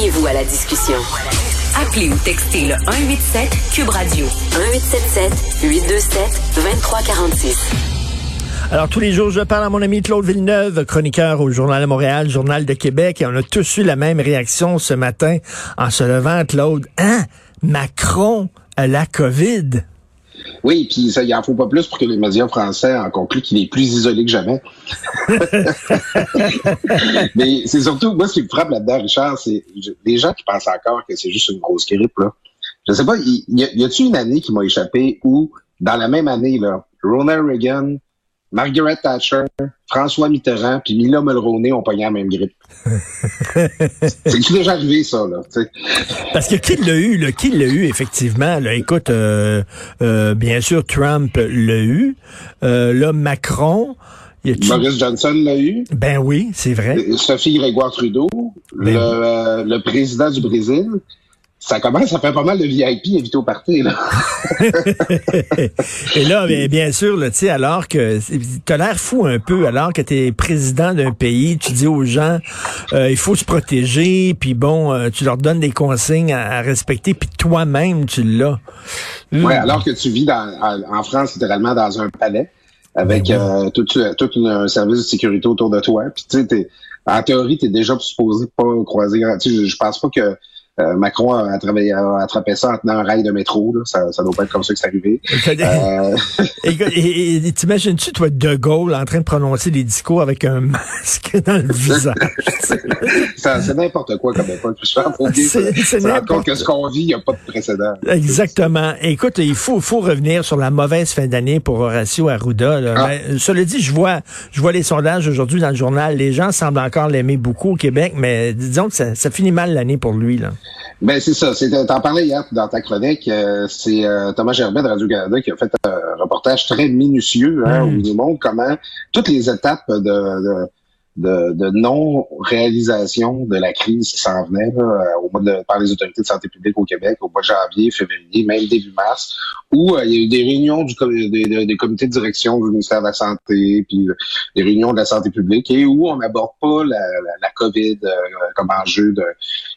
Joignez-vous à la discussion. Appelez ou textez le 187 Cube Radio 1877 827 2346. Alors, tous les jours, je parle à mon ami Claude Villeneuve, chroniqueur au Journal de Montréal, Journal de Québec, et on a tous eu la même réaction ce matin en se levant, Claude. Hein? Macron la COVID? Oui, puis ça, il en faut pas plus pour que les médias français en concluent qu'il est plus isolé que jamais. Mais c'est surtout, moi, ce qui me frappe là-dedans, Richard, c'est les gens qui pensent encore que c'est juste une grosse grippe, là. Je sais pas, y, y a-t-il une année qui m'a échappé où, dans la même année, là, Ronald Reagan, Margaret Thatcher, François Mitterrand, puis Mila Mulroney ont pogné la même grippe. c'est déjà arrivé, ça, là. Parce que qui l'a eu, là? Qui l'a eu, effectivement? Là, écoute, euh, euh, bien sûr, Trump l'a eu. Euh, là, Macron... Boris Johnson l'a eu. Ben oui, c'est vrai. Sophie Grégoire Trudeau, ben le, le président du Brésil ça commence ça fait pas mal de VIP éviter au party, là. Et là, bien, bien sûr, là, alors que t'as l'air fou un peu, alors que tu es président d'un pays, tu dis aux gens, euh, il faut se protéger, puis bon, euh, tu leur donnes des consignes à, respecter, puis toi-même, tu l'as. Oui, alors que tu vis dans, en France, littéralement, dans un palais, avec ben euh, tout, tout un service de sécurité autour de toi, puis tu sais, en théorie, tu es déjà supposé pas croiser... Je, je pense pas que euh, Macron a, attrapé ça en tenant un rail de métro. Là. Ça, ça doit pas être comme ça que c'est arrivé. Euh... et, t'imagines-tu, toi, De Gaulle en train de prononcer des discours avec un masque dans le visage? c'est n'importe quoi comme époque. C'est n'importe que ce qu'on vit, il n'y a pas de précédent. Exactement. Écoute, il faut, faut revenir sur la mauvaise fin d'année pour Horacio Arruda. Là. Ah. cela dit, je vois, je vois les sondages aujourd'hui dans le journal. Les gens semblent encore l'aimer beaucoup au Québec, mais disons que ça, ça finit mal l'année pour lui. Là. Ben c'est ça. T'en parlais hier dans ta chronique. Euh, c'est euh, Thomas Gerbet de Radio-Canada qui a fait un reportage très minutieux hein, où il nous montre comment toutes les étapes de de, de non-réalisation de la crise qui s'en venait là, au mois de, par les autorités de santé publique au Québec au mois de janvier, février, même début mars, où euh, il y a eu des réunions du des, des, comités de direction du ministère de la Santé, puis euh, des réunions de la santé publique, et où on n'aborde pas la, la, la COVID euh, comme enjeu de,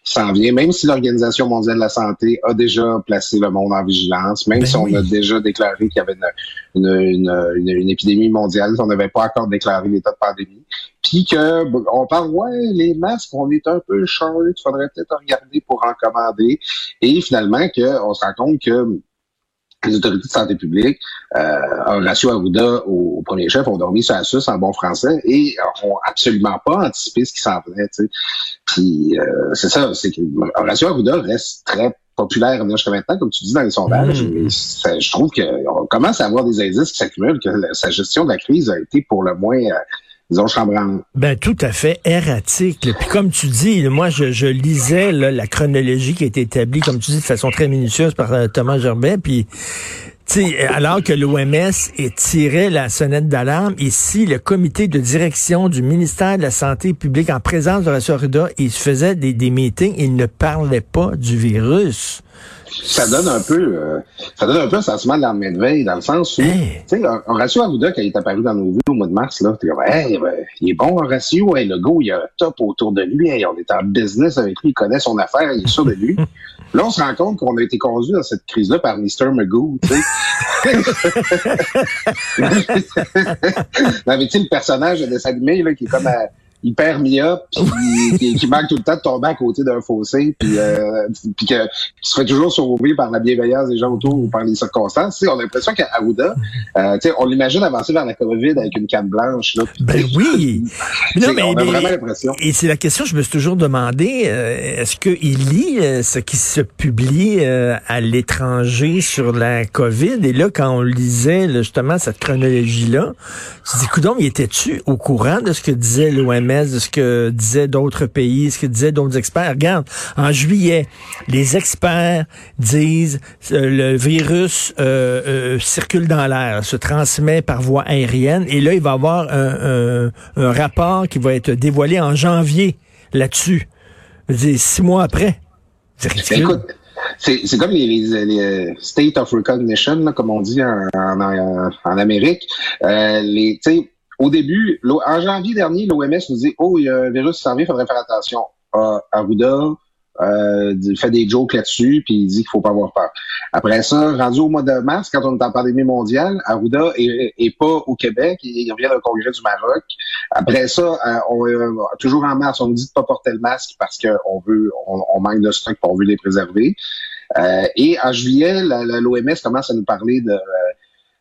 qui s'en vient, même si l'Organisation mondiale de la santé a déjà placé le monde en vigilance, même ben si on a déjà déclaré qu'il y avait une, une, une, une épidémie mondiale, on n'avait pas encore déclaré l'état de pandémie puis que on parle ouais les masques on est un peu short, il faudrait peut-être regarder pour en commander et finalement que on se rend compte que les autorités de santé publique, euh, Horacio Arruda au, premier chef, ont dormi sur la suce en bon français et ont absolument pas anticipé ce qui s'en venait. Puis euh, c'est ça, c'est que Horacio Arruda reste très populaire jusqu'à maintenant, comme tu dis dans les sondages. Mmh. je trouve qu'on commence à avoir des indices qui s'accumulent, que sa gestion de la crise a été pour le moins euh, ben tout à fait erratique. Puis comme tu dis, moi je, lisais la chronologie qui a été établie, comme tu dis, de façon très minutieuse par euh, Thomas Gerbet, puis alors que l'OMS tirait la sonnette d'alarme, ici, le comité de direction du ministère de la Santé publique, en présence de la Sorida, il faisait des, des meetings, il ne parlait pas du virus ça donne un peu euh, ça donne un peu un sentiment de l'armée de veille dans le sens où tu sais Horacio Arruda quand il est apparu dans nos vues au mois de mars là t'es comme hey, ben, il est bon Horacio hey, le go il a un top autour de lui hey, on est en business avec lui il connaît son affaire il est sûr de lui. Là on se rend compte qu'on a été conduit dans cette crise là par Mr Magoo tu sais. Non mais tu le personnage de dessin là qui est comme à hyper myope, puis qui, qui, manque tout le temps de tomber à côté d'un fossé, puis, euh, puis que, qui se fait toujours sauver par la bienveillance des gens autour ou par les circonstances. T'sais, on a l'impression qu'à Aouda, euh, on l'imagine avancer vers la COVID avec une canne blanche. Là, ben oui! non, mais, on a vraiment l'impression. Et c'est la question que je me suis toujours demandé, euh, est-ce qu'il lit ce qui se publie à l'étranger sur la COVID? Et là, quand on lisait justement cette chronologie-là, tu dis, coudon, il était-tu au courant de ce que disait l'OMS? De ce que disaient d'autres pays, ce que disaient d'autres experts. Regarde, en juillet, les experts disent euh, le virus euh, euh, circule dans l'air, se transmet par voie aérienne, et là, il va y avoir un, un rapport qui va être dévoilé en janvier là-dessus. Six mois après. C'est c'est comme les, les, state of recognition, comme on dit en, en, en Amérique. Euh, les, au début, en janvier dernier, l'OMS nous dit Oh, il y a un virus qui s'en vient, il faudrait faire attention. Ah, Arruda euh, fait des jokes là-dessus, puis il dit qu'il faut pas avoir peur. Après ça, rendu au mois de mars, quand on est en pandémie mondiale, Arruda est, pas au Québec, il revient au congrès du Maroc. Après ça, euh, on, euh, toujours en mars, on nous dit de pas porter le masque parce qu'on veut, on, manque de stock, pour veut les préserver. Euh, et en juillet, l'OMS commence à nous parler de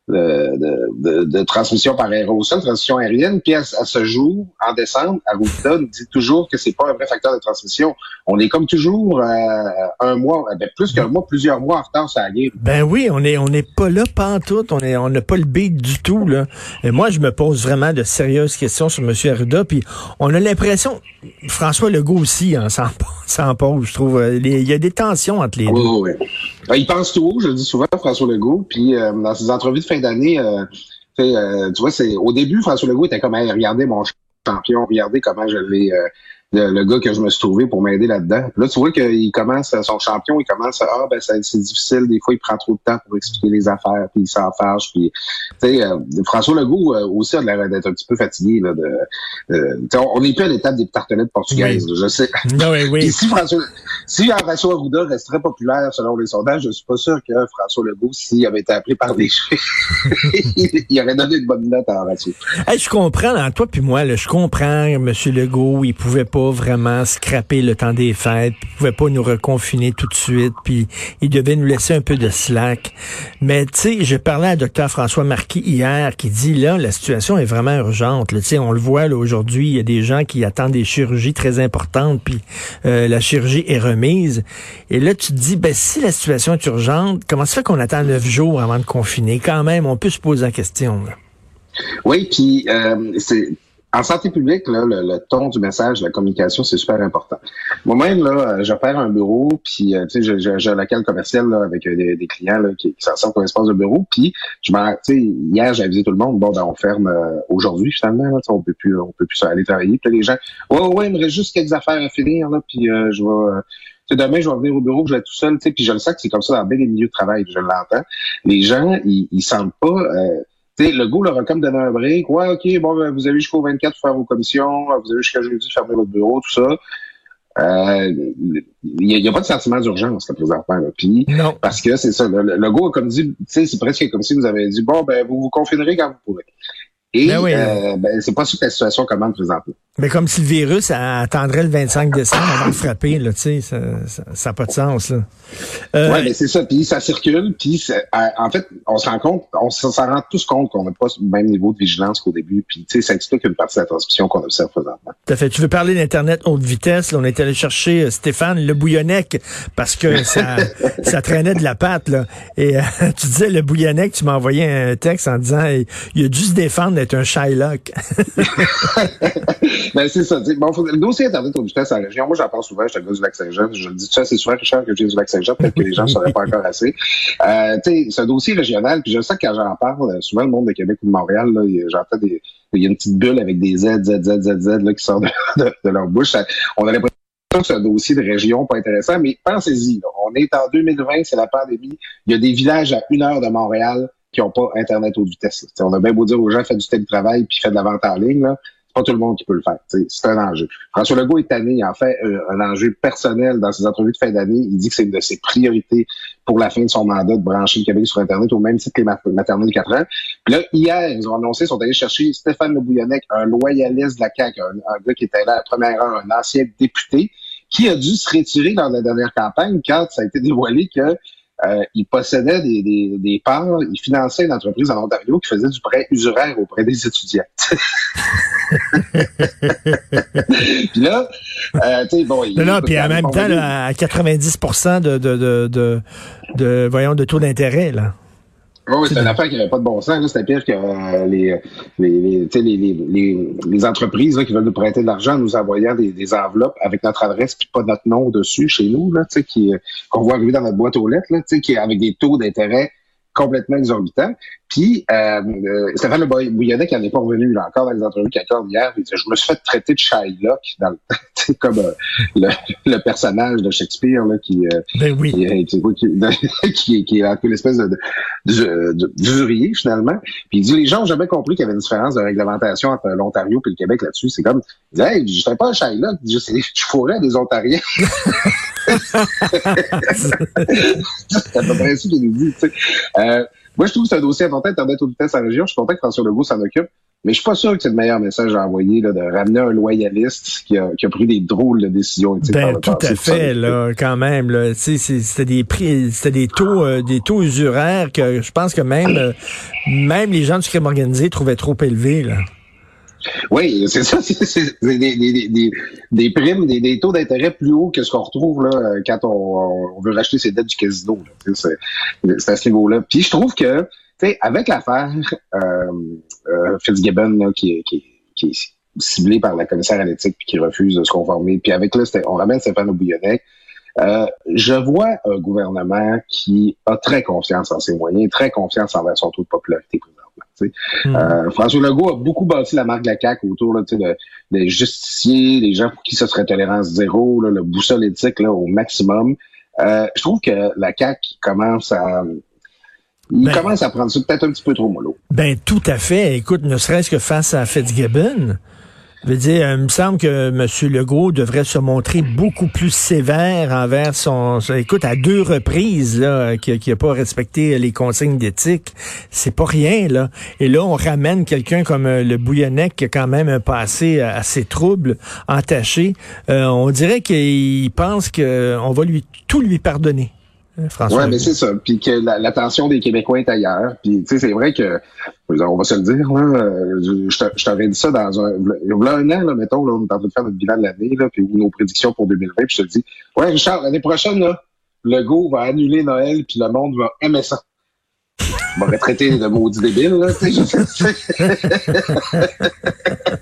de, de, transmission par aérosol, transmission aérienne. Puis à, ce jour, en décembre, Arruda nous dit toujours que c'est pas un vrai facteur de transmission. On est comme toujours euh, un mois, ben, plus qu'un mois, plusieurs mois en retard ça y Ben oui, on est on n'est pas là tout, on est on n'a pas le beat du tout là. Et moi, je me pose vraiment de sérieuses questions sur M. Arruda. Puis on a l'impression, François Legault aussi, hein, s'en pose, je trouve. Il y a des tensions entre les deux. Oui, oui. Ben, il pense tout haut, je le dis souvent, François Legault. Puis euh, dans ses entrevues de fin d'année, euh, euh, tu vois, c'est au début, François Legault était comme regardez mon champion, regardez comment je l'ai le, gars que je me suis trouvé pour m'aider là-dedans. Là, tu vois qu'il commence, son champion, il commence à, ah, ben, c'est difficile, des fois, il prend trop de temps pour expliquer les affaires, puis il s'en fâche, puis, tu sais, euh, François Legault euh, aussi a l'air d'être un petit peu fatigué, là, de, on n'est plus à l'étape des tartelettes portugaises, je sais. Non, oui, oui. si François, si François Arruda resterait populaire selon les sondages, je suis pas sûr que François Legault, s'il avait été appelé par des cheveux, il aurait donné une bonne note à Horacio. Hey, je comprends, toi puis moi, là, je comprends, M. Legault, il pouvait pas vraiment scraper le temps des fêtes, il pouvait pas nous reconfiner tout de suite, puis il devait nous laisser un peu de slack. Mais tu sais, je parlais à Dr François Marquis hier qui dit là la situation est vraiment urgente. Tu sais, on le voit là aujourd'hui, il y a des gens qui attendent des chirurgies très importantes, puis euh, la chirurgie est remise. Et là tu te dis ben si la situation est urgente, comment ça fait qu'on attend neuf jours avant de confiner? Quand même, on peut se poser la question. Oui, puis euh, c'est en santé publique, là, le, ton du message, la communication, c'est super important. Moi-même, là, euh, j'opère un bureau, puis euh, tu sais, j'ai un local commercial là, avec euh, des, clients là, qui, qui s'en pour espace de bureau. Puis je m'en, tu sais, hier, j'ai avisé tout le monde, bon, ben on ferme aujourd'hui finalement, là, on peut plus, on peut plus aller travailler. Puis les gens, ouais, ouais, il me reste juste quelques affaires à finir là, puis je vais. demain, je vais venir au bureau, je vais être tout seul, tu sais, puis je le sais que c'est comme ça dans bien des milieux de travail, je l'entends. Les gens, ils, ils sentent pas le goût leur a comme donné un break. Ouais, OK, bon, ben, vous avez jusqu'au 24 pour faire vos commissions, vous avez jusqu'à jeudi pour fermer votre bureau, tout ça. Euh, il n'y a, pas de sentiment d'urgence là, présentement. Là. Puis, non. Parce que c'est ça. Le, le, a comme dit, c'est presque comme si vous avez dit bon, ben vous vous confinerez quand vous pourrez. Et ben oui, euh, ben, c'est pas sûr que la situation commande présentement. Mais comme si le virus attendrait le 25 décembre avant de frapper, là, tu sais, ça n'a ça, pas de sens. Là. Euh, ouais, mais c'est ça. Puis ça circule. Puis euh, en fait, on se rend compte, on s'en rend tous compte qu'on n'a pas le même niveau de vigilance qu'au début. Puis tu sais, ça explique une partie de la transmission qu'on observe présentement. Tout à fait. Tu veux parler d'internet haute vitesse? On est allé chercher euh, Stéphane Le Bouillonnec parce que ça, ça traînait de la patte. Là. Et tu disais Le Bouillonnec, tu m'as envoyé un texte en disant il a dû se défendre d'être un Shylock. ben, c'est ça. Le dossier Internet au vitesse en région, moi, j'en parle souvent, je suis un gars du Lac-Saint-Jean. Je le dis ça, c'est souvent, Richard, que j'ai du Lac-Saint-Jean, peut-être que les gens ne sauraient pas encore assez. Euh, c'est un dossier régional, puis je sais que quand j'en parle, souvent, le monde de Québec ou de Montréal, j'entends des, il y a une petite bulle avec des Z, Z, Z, Z, Z, là, qui sortent de, leur bouche. on a l'impression que c'est un dossier de région pas intéressant, mais pensez-y, on est en 2020, c'est la pandémie. Il y a des villages à une heure de Montréal qui n'ont pas Internet haute vitesse. On a bien beau dire aux gens, faites du télétravail puis faites de la vente en ligne. Là pas tout le monde qui peut le faire. C'est un enjeu. François Legault est tanné, il en fait euh, un enjeu personnel dans ses entrevues de fin d'année. Il dit que c'est une de ses priorités pour la fin de son mandat de brancher le Québec sur Internet au même titre que les maternelles de 4 ans. Puis là, hier, ils ont annoncé, ils sont allés chercher Stéphane Le Bouillonnec, un loyaliste de la CAQ, un, gars qui était là à la première heure, un ancien député, qui a dû se retirer dans la dernière campagne quand ça a été dévoilé que euh, il possédait des, des, des, parts, il finançait une entreprise en Ontario qui faisait du prêt usuraire auprès des étudiants. puis là, euh, tu sais, bon... Il, non, puis en même temps, à 90 de, de, de, de, de, voyons, de taux d'intérêt, là. Oui, c'est une affaire qui n'avait pas de bon sens. C'était pire que euh, les, les, les, les, les, entreprises là, qui veulent nous prêter de l'argent nous envoyant des, des, enveloppes avec notre adresse puis pas notre nom dessus chez nous, là, qui, qu'on voit arriver dans notre boîte aux lettres, là, qui avec des taux d'intérêt complètement exorbitant. Puis, euh, euh, Stéphane Le Bouillonnet, qui n'en est pas revenu là, encore dans les entrevues qu'il accorde hier, il dit, je me suis fait traiter de Shylock, dans le, comme euh, le, le, personnage de Shakespeare là, qui, euh, ben oui. qui, qui, qui, qui, est un peu l'espèce de, de, de, finalement. Puis il dit, les gens ont jamais compris qu'il y avait une différence de réglementation entre l'Ontario et le Québec là-dessus. C'est comme, il dit, hey, je fais pas un Shylock, je, je fourrais des Ontariens. c'est à peu près ça qu'il nous dit, tu sais. Euh, moi, je trouve que c'est un dossier important, Internet aux vitesses en région. Je suis content que François Legault s'en occupe. Mais je suis pas sûr que c'est le meilleur message à envoyer là, de ramener un loyaliste qui a, qui a pris des drôles de décisions. Ben, tout à fait, là, quand même. Là, c'était des prix, c'était des taux, euh, des taux usuraires que je pense que même, euh, même les gens du crime organisé trouvaient trop élevés. Là. Oui, c'est ça, c'est des, primes, des, taux d'intérêt plus hauts que ce qu'on retrouve là quand on, veut racheter ses dettes du casino. C'est à ce niveau-là. Puis je trouve que, avec l'affaire euh, euh, Fitzgibbon qui, qui, qui est ciblé par la commissaire à l'éthique puis qui refuse de se conformer, puis avec là, on ramène Stéphane Bouillonnet, euh, je vois un gouvernement qui a très confiance en ses moyens, très confiance envers son taux de popularité Hmm. Euh, François Legault a beaucoup bâti la marque de la CAQ autour là, de, des justiciers, des gens pour qui ce serait tolérance zéro, là, le boussole éthique là, au maximum. Euh, je trouve que la CAQ commence à il ben, commence à prendre ça peut-être un petit peu trop mollo. Ben tout à fait. Écoute, ne serait-ce que face à Fitzgibbon, je dire, il me semble que M. Legault devrait se montrer beaucoup plus sévère envers son... écoute, à deux reprises, qui n'a pas respecté les consignes d'éthique, c'est pas rien, là. Et là, on ramène quelqu'un comme euh, le Bouillonnec qui a quand même un passé assez trouble, entaché. Euh, on dirait qu'il pense qu'on va lui tout lui pardonner. Euh, François. Oui, mais c'est ça. Puis que l'attention des Québécois est ailleurs. Puis, tu sais, c'est vrai que, on va se le dire, là, euh, je t'avais dit ça dans un, a un an, là, mettons, là, on est en train de faire notre bilan de l'année, là, puis nos prédictions pour 2020, puis je te dis, ouais, Richard, l'année prochaine, là, le go va annuler Noël, puis le monde va aimer ça m'aurait traité de maudit débile, là, tu sais.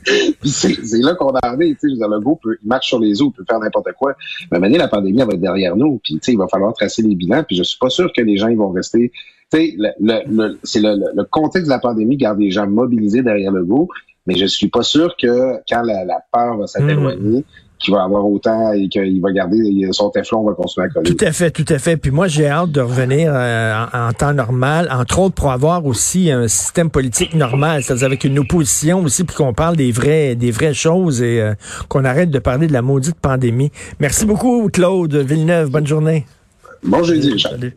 Puis c'est là qu'on en est, tu sais. Le go peut, il marche sur les eaux, il peut faire n'importe quoi. Mais maintenant, la pandémie, elle va être derrière nous. Puis, tu sais, il va falloir tracer les bilans. Puis je suis pas sûr que les gens, ils vont rester. Tu sais, le, le, c'est le, le, contexte de la pandémie garde les gens mobilisés derrière le go. Mais je suis pas sûr que quand la, la peur va s'éloigner, qu'il va avoir autant et qu'il va garder son téflon, va continuer à coller. Tout à fait, tout à fait. Puis moi, j'ai hâte de revenir euh, en, temps normal, entre autres pour avoir aussi un système politique normal, c'est-à-dire avec une opposition aussi, puis qu'on parle des vrais, des vraies choses et euh, qu'on arrête de parler de la maudite pandémie. Merci beaucoup, Claude Villeneuve. Bonne journée. Bon jeudi, Salut.